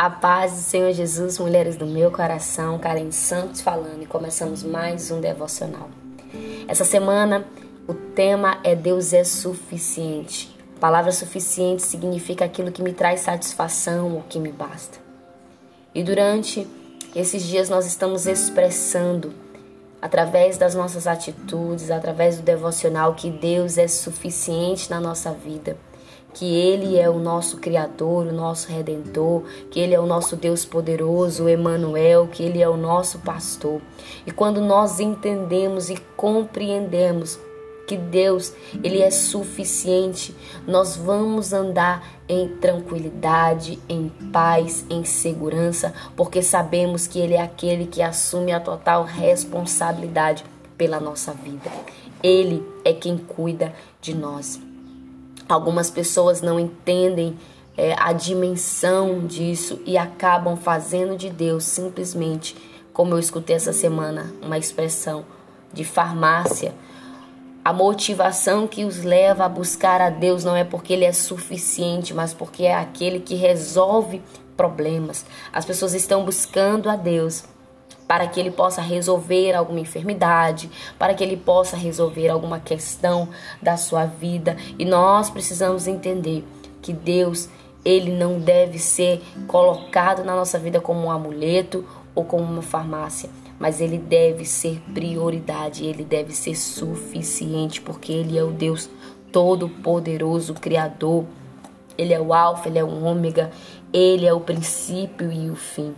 A paz do Senhor Jesus, mulheres do meu coração, Karen Santos falando e começamos mais um devocional. Essa semana o tema é Deus é suficiente. A palavra suficiente significa aquilo que me traz satisfação ou que me basta. E durante esses dias nós estamos expressando através das nossas atitudes, através do devocional que Deus é suficiente na nossa vida que Ele é o nosso Criador, o nosso Redentor, que Ele é o nosso Deus poderoso, o Emanuel, que Ele é o nosso pastor. E quando nós entendemos e compreendemos que Deus ele é suficiente, nós vamos andar em tranquilidade, em paz, em segurança, porque sabemos que Ele é aquele que assume a total responsabilidade pela nossa vida. Ele é quem cuida de nós. Algumas pessoas não entendem é, a dimensão disso e acabam fazendo de Deus simplesmente, como eu escutei essa semana, uma expressão de farmácia. A motivação que os leva a buscar a Deus não é porque Ele é suficiente, mas porque é aquele que resolve problemas. As pessoas estão buscando a Deus para que ele possa resolver alguma enfermidade, para que ele possa resolver alguma questão da sua vida. E nós precisamos entender que Deus, ele não deve ser colocado na nossa vida como um amuleto ou como uma farmácia, mas ele deve ser prioridade, ele deve ser suficiente, porque ele é o Deus todo-poderoso, criador. Ele é o alfa, ele é o ômega, ele é o princípio e o fim.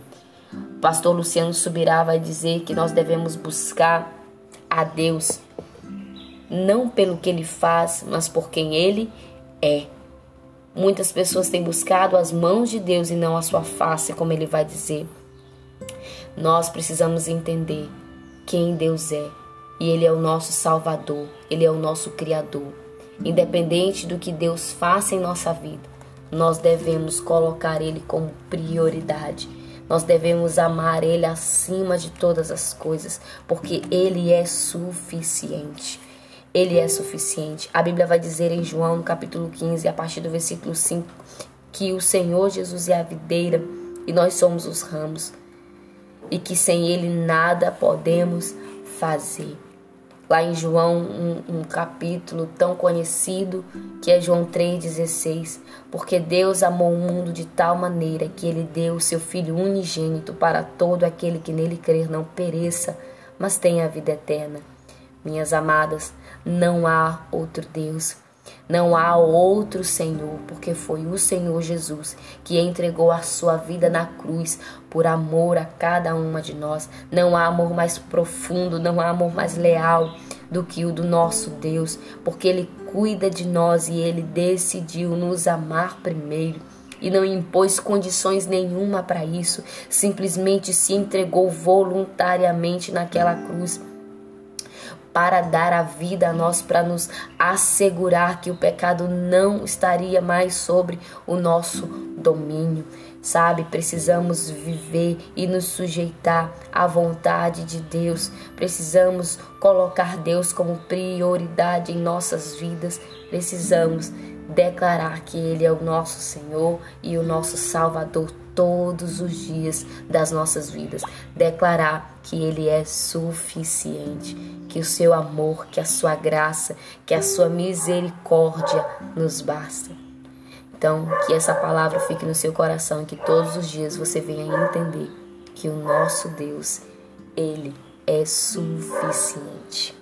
Pastor Luciano Subirá vai dizer que nós devemos buscar a Deus não pelo que ele faz, mas por quem ele é. Muitas pessoas têm buscado as mãos de Deus e não a sua face, como ele vai dizer. Nós precisamos entender quem Deus é e ele é o nosso Salvador, ele é o nosso Criador. Independente do que Deus faça em nossa vida, nós devemos colocar ele como prioridade nós devemos amar Ele acima de todas as coisas, porque Ele é suficiente. Ele é suficiente. A Bíblia vai dizer em João, no capítulo 15, a partir do versículo 5, que o Senhor Jesus é a videira e nós somos os ramos, e que sem Ele nada podemos fazer lá em João, um, um, capítulo tão conhecido que é João 3,16. Porque Deus amou o mundo de tal maneira que ele deu o seu Filho unigênito para todo aquele que nele crer não pereça, mas tenha a vida eterna. Minhas amadas, não há outro Deus não há outro Senhor, porque foi o Senhor Jesus que entregou a sua vida na cruz por amor a cada uma de nós. Não há amor mais profundo, não há amor mais leal do que o do nosso Deus, porque Ele cuida de nós e Ele decidiu nos amar primeiro e não impôs condições nenhuma para isso, simplesmente se entregou voluntariamente naquela cruz para dar a vida a nós, para nos assegurar que o pecado não estaria mais sobre o nosso domínio. Sabe, precisamos viver e nos sujeitar à vontade de Deus. Precisamos colocar Deus como prioridade em nossas vidas. Precisamos declarar que Ele é o nosso Senhor e o nosso Salvador todos os dias das nossas vidas. Declarar que Ele é suficiente, que o seu amor, que a sua graça, que a sua misericórdia nos basta. Então, que essa palavra fique no seu coração e que todos os dias você venha entender que o nosso Deus, Ele é suficiente.